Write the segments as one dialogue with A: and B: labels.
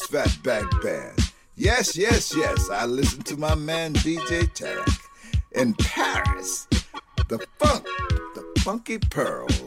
A: Curtis Fatback Band. Yes, yes, yes, I listen to my man DJ Tarek in Paris. The funk, the funky pearls.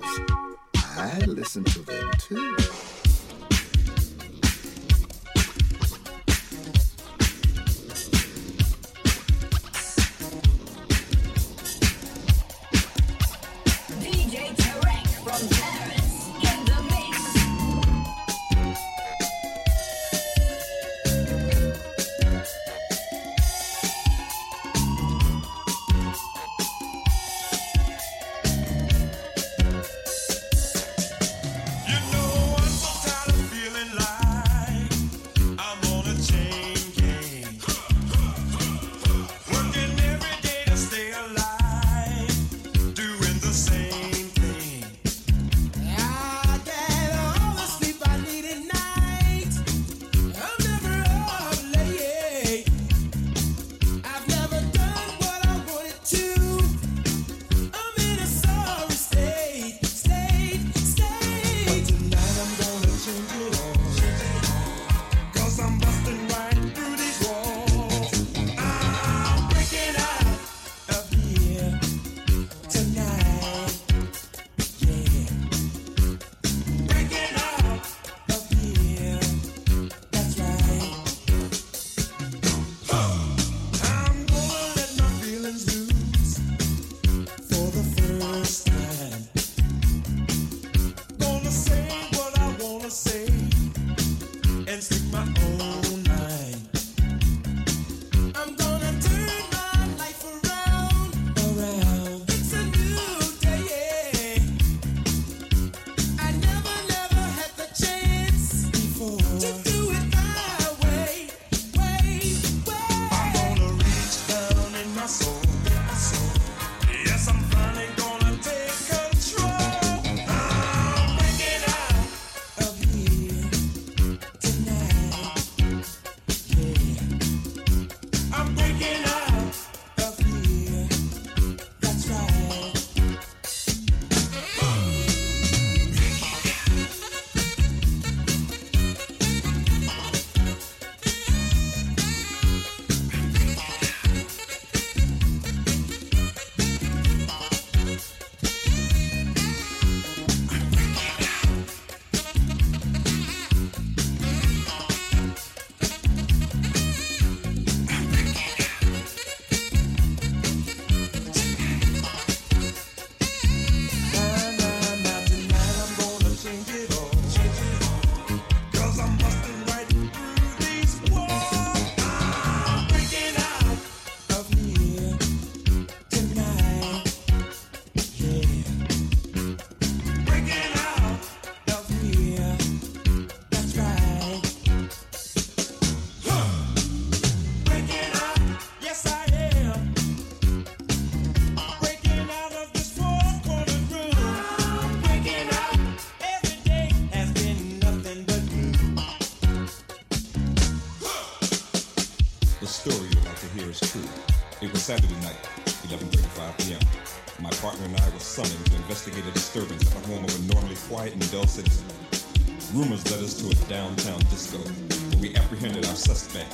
B: Rumors led us to a downtown disco where we apprehended our suspect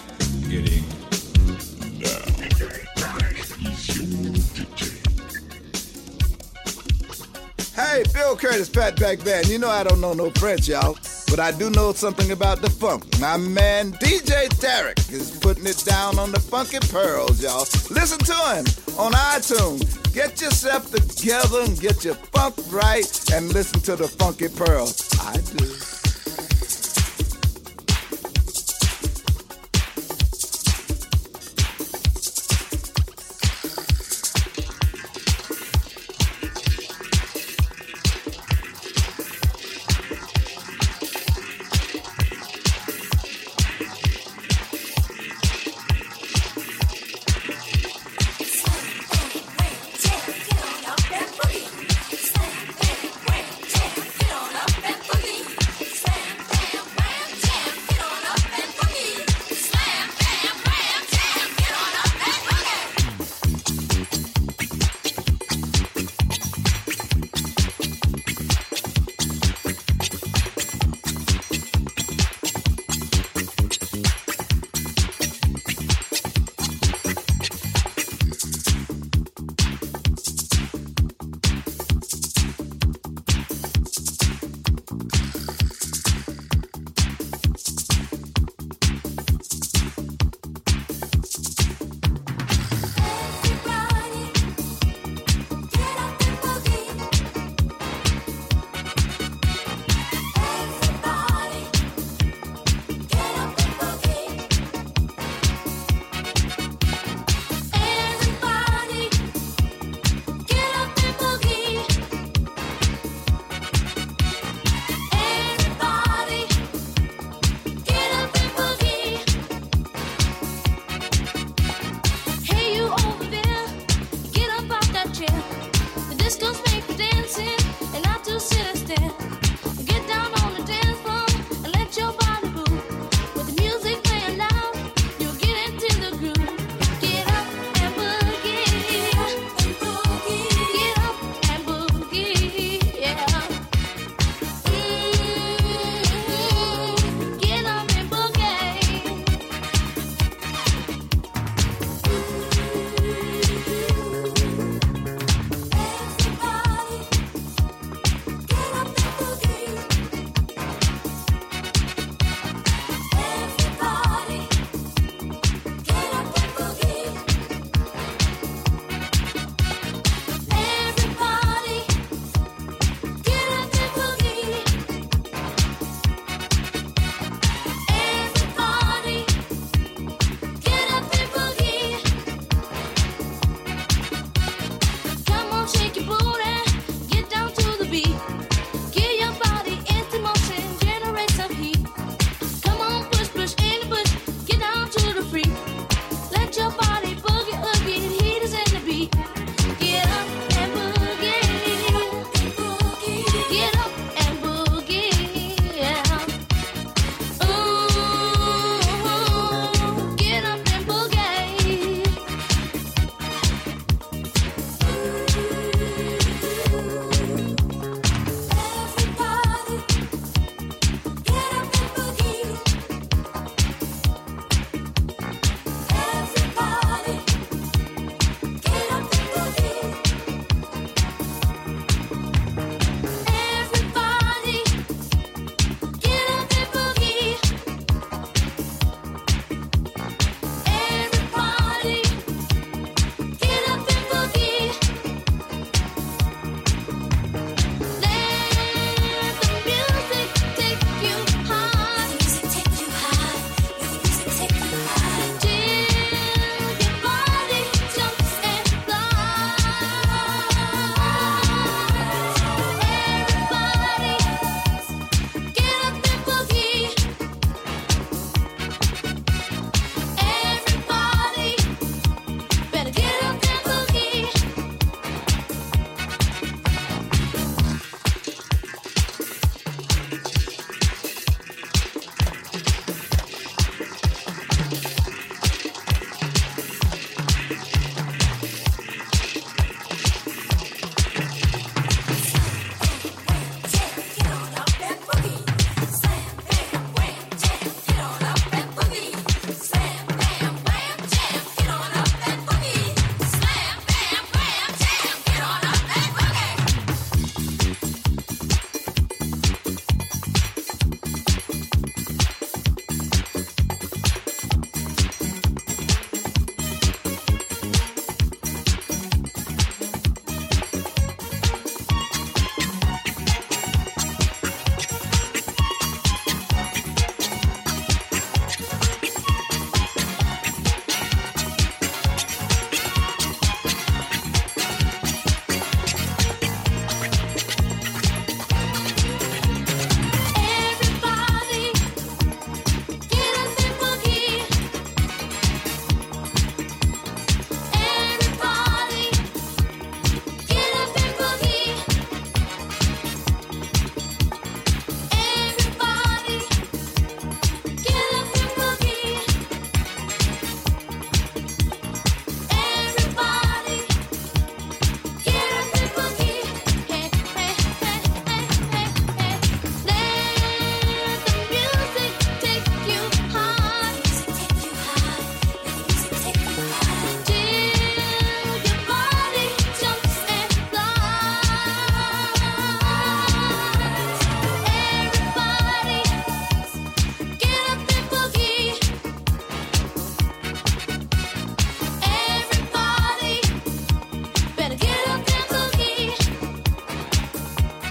B: getting
A: Hey, Bill Curtis, Fatback Band. You know I don't know no French, y'all. But I do know something about the funk. My man DJ Tarek is putting it down on the funky pearls, y'all. Listen to him on iTunes. Get yourself together and get your funk right and listen to the funky pearls. I do.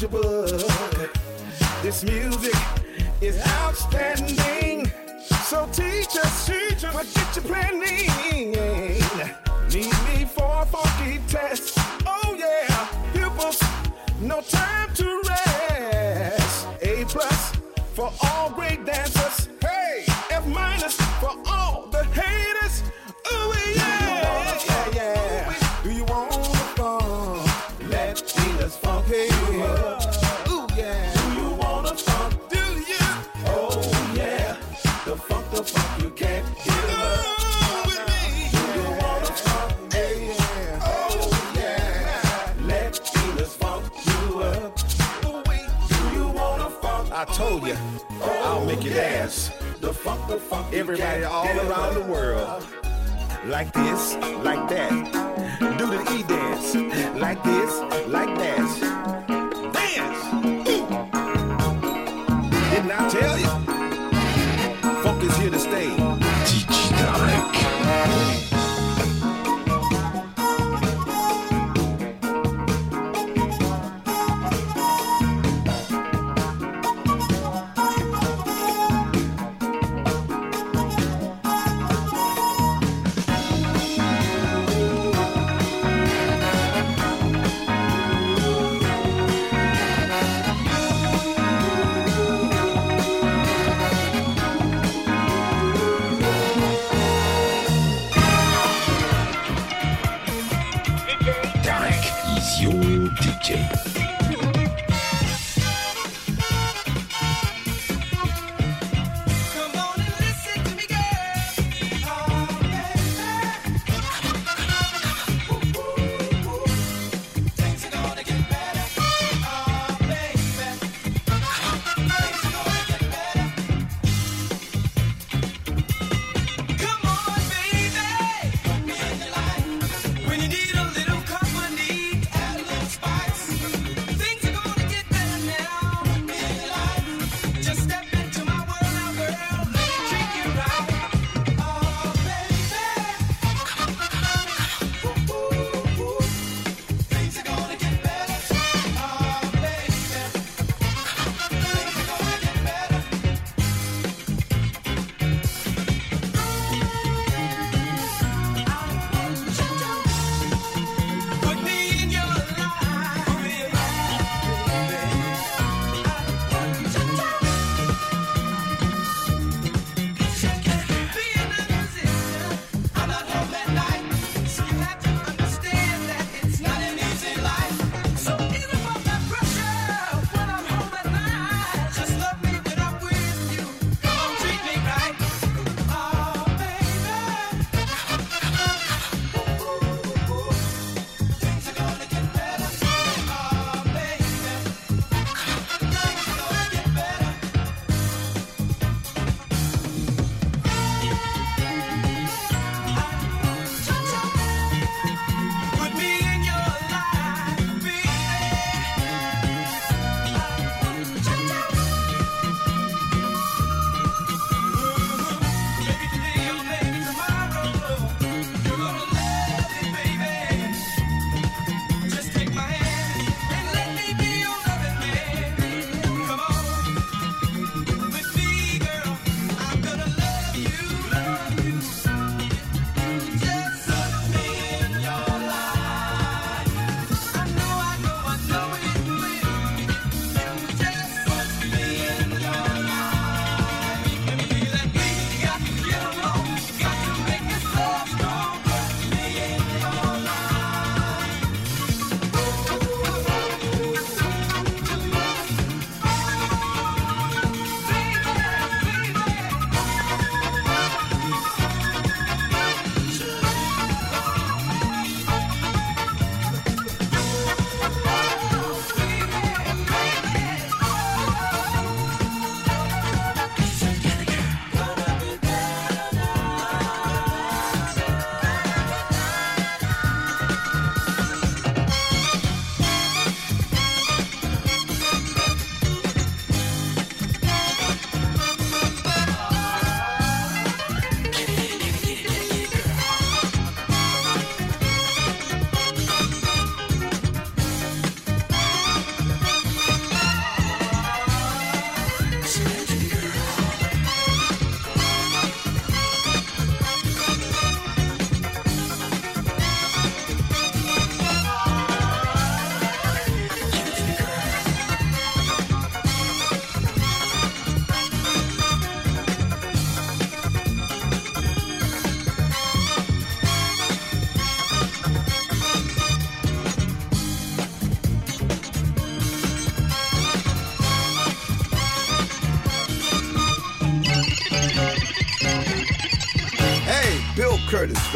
C: knowledgeable.
D: This music Everybody all around the world. Like this, like that. Do the E dance. Like this, like that. Пушкин.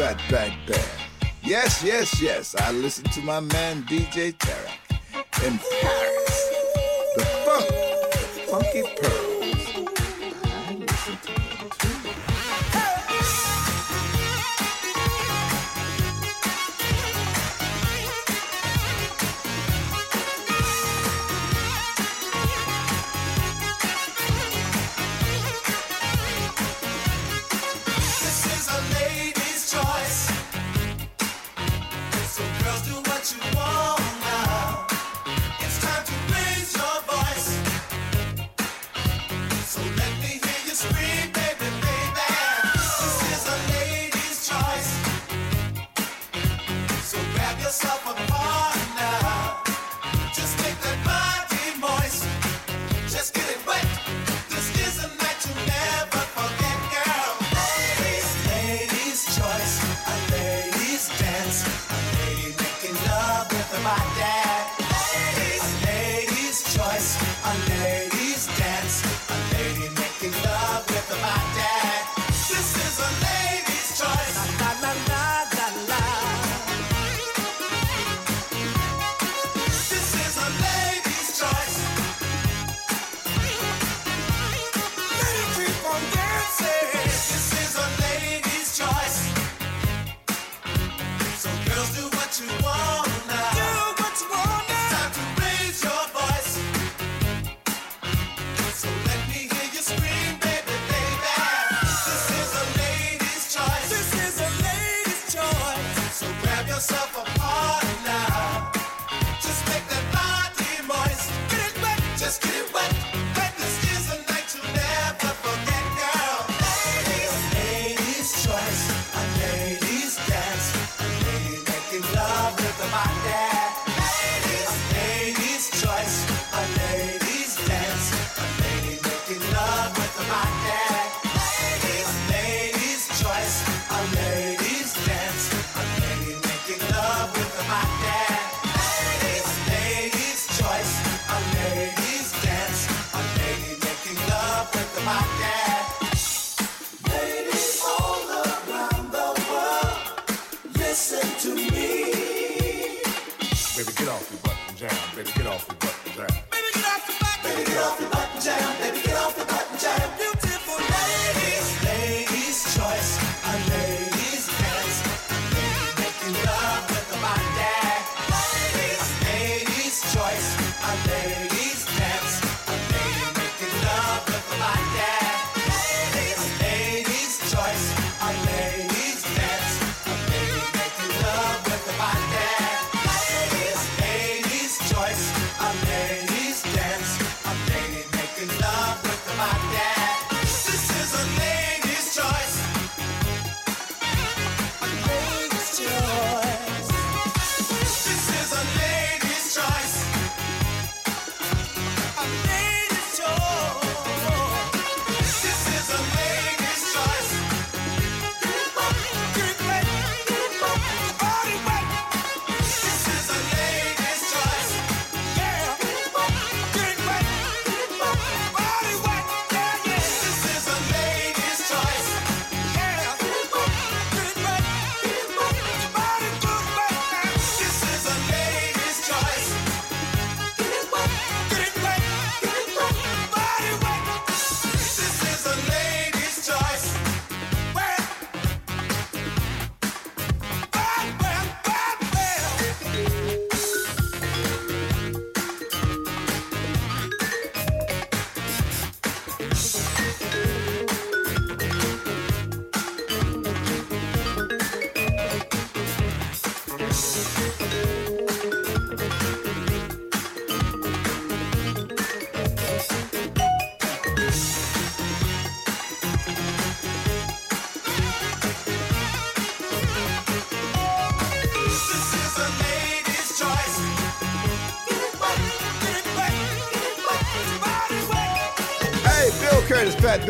D: Fat Back Band. Yes, yes, yes, I listen to my man DJ
C: Tarek in Paris.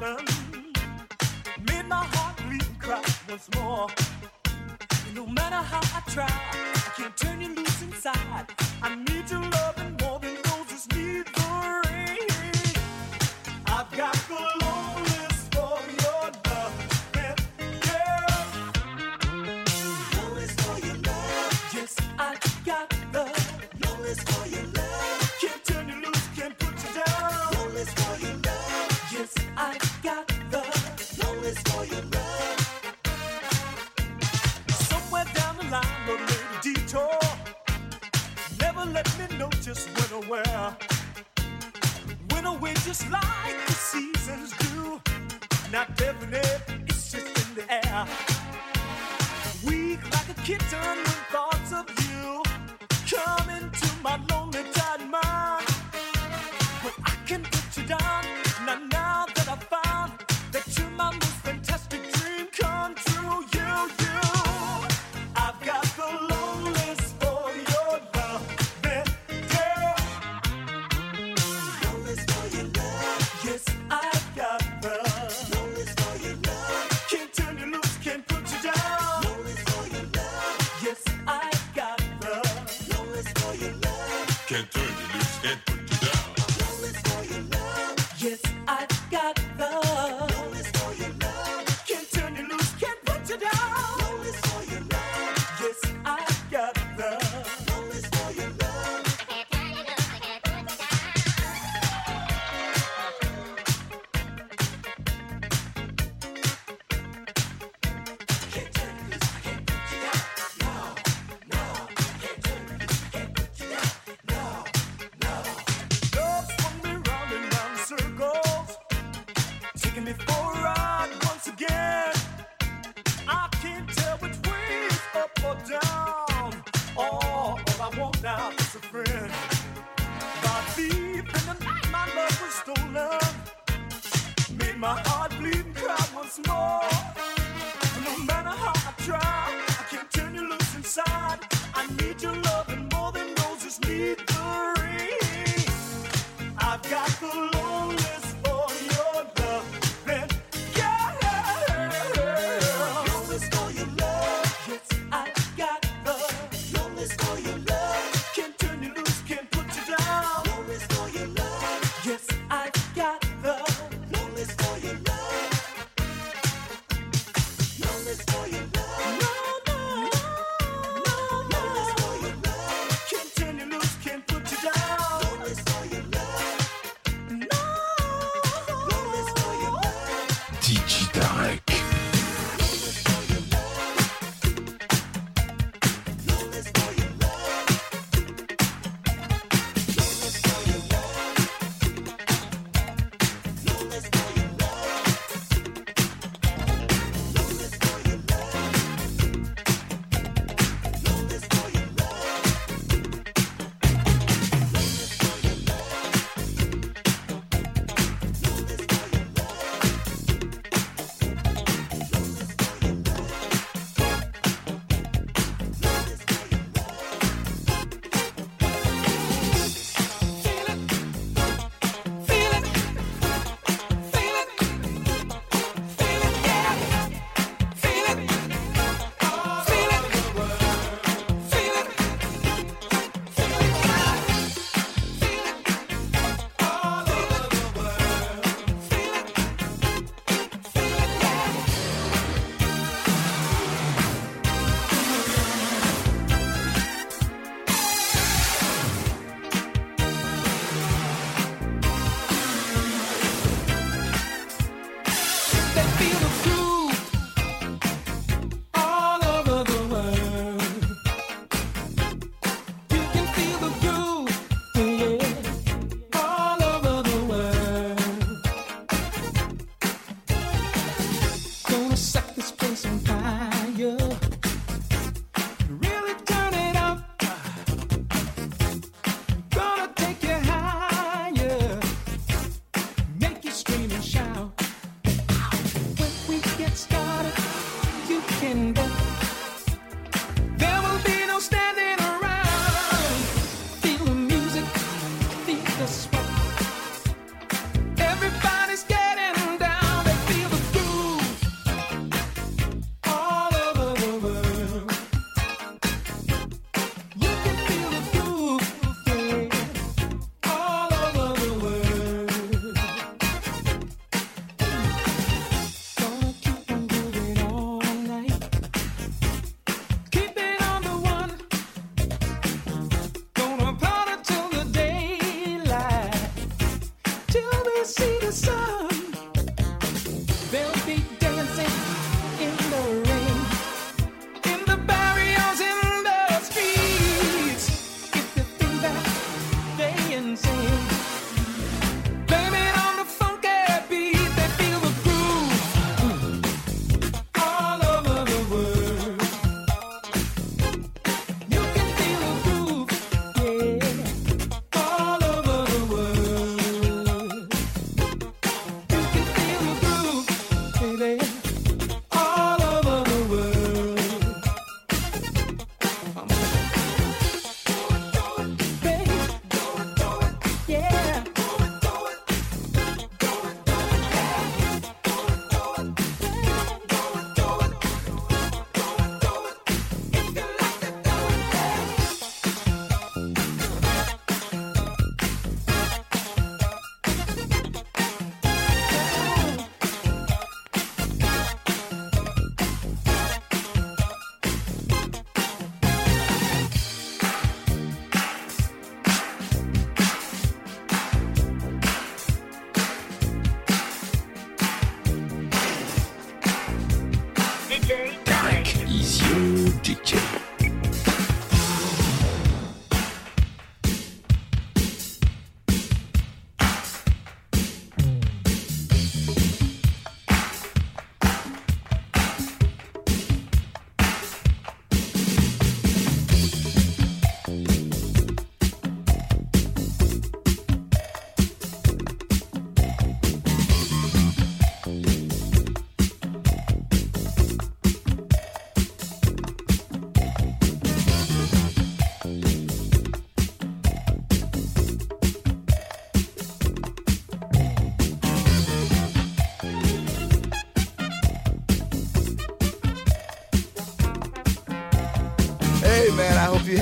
E: darling, made my heart bleed cry once more. And no matter how I try, I can't turn you loose inside. I need your love and more than roses need the rain. I've got good. When Winter winds just like the seasons do. Not definite, it's just in the air. Weak like a kitten with all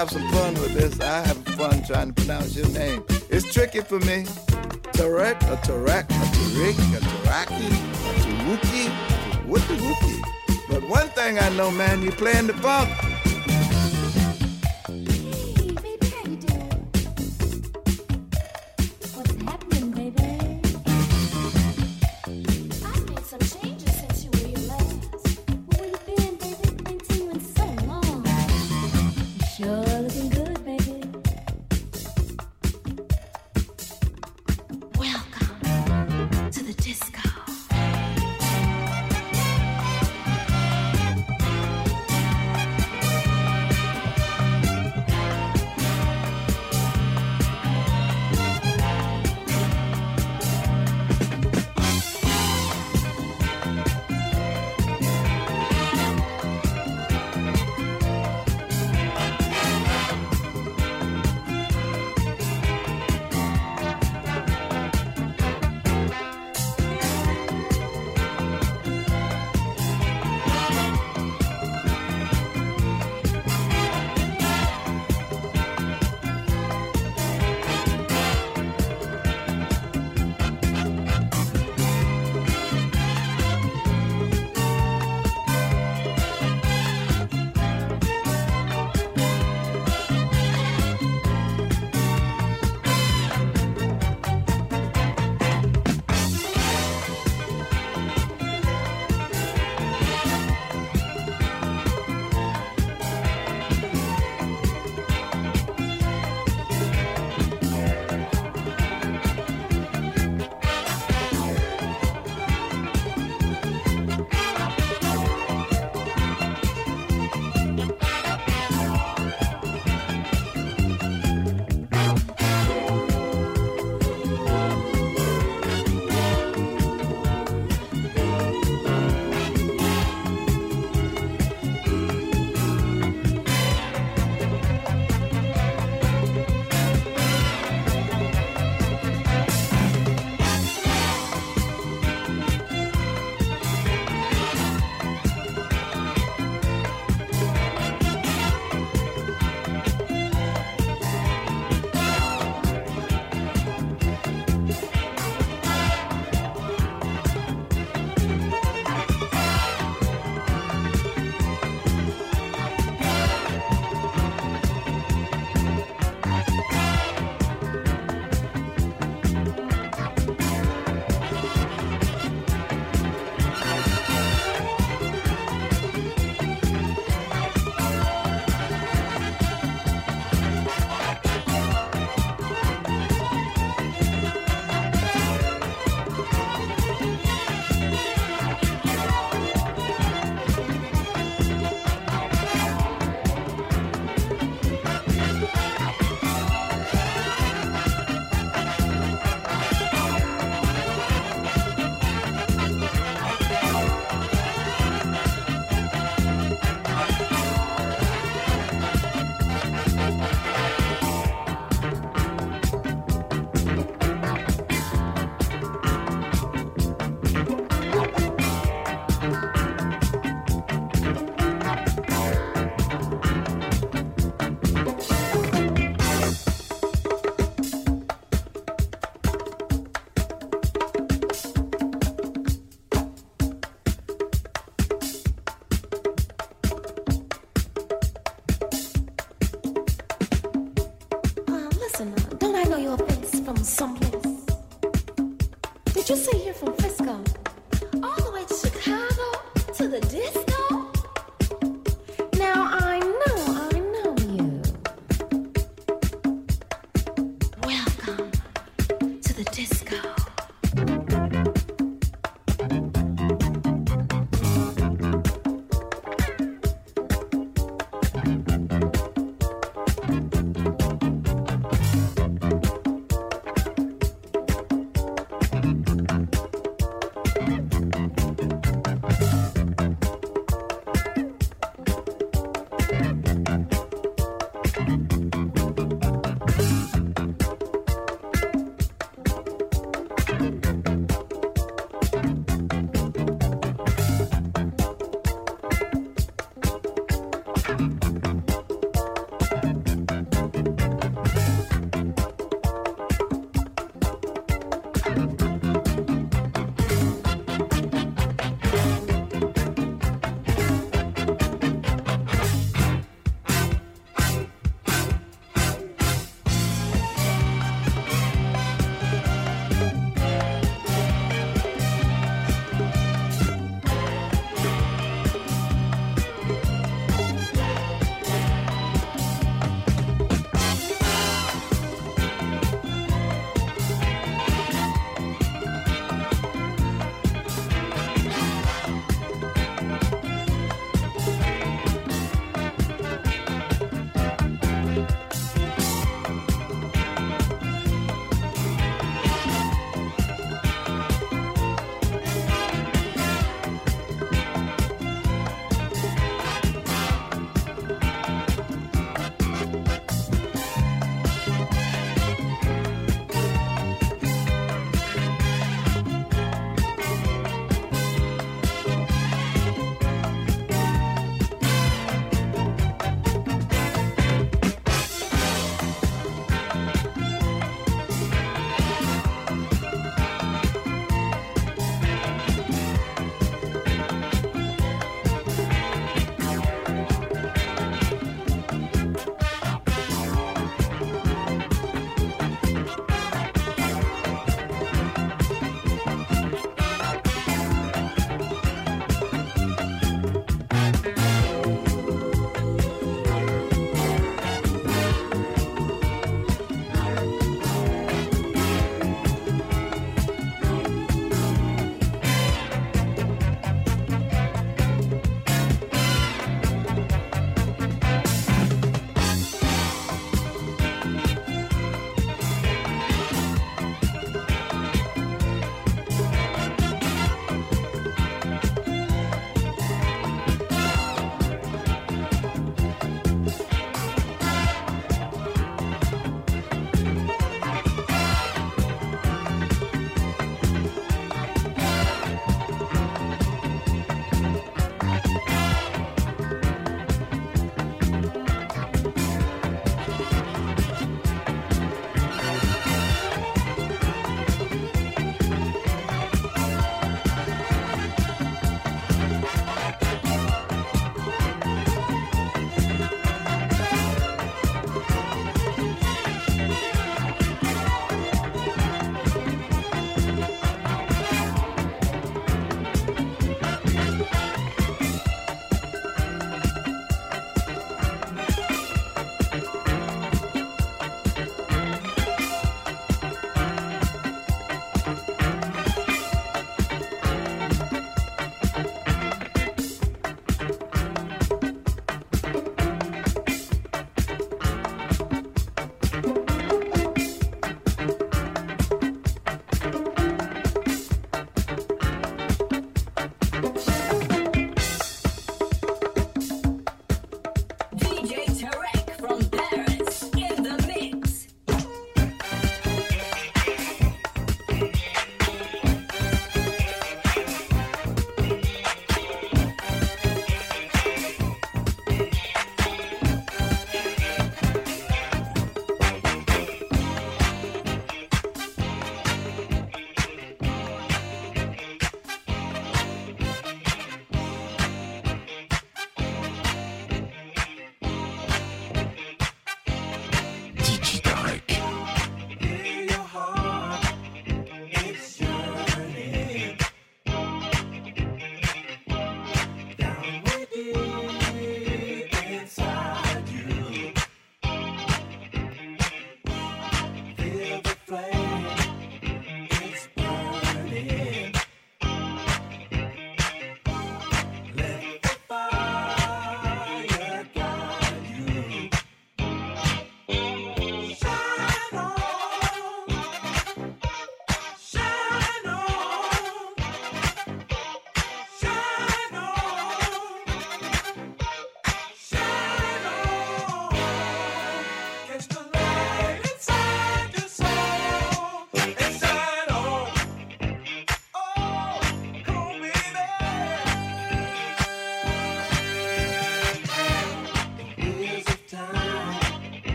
F: have some fun with this. I have fun trying to pronounce your name. It's tricky for me. Tarek, a Tarek, a Tarik, a Taraki, a Taruki, what the Wookie. But one thing I know, man, you playing the funk.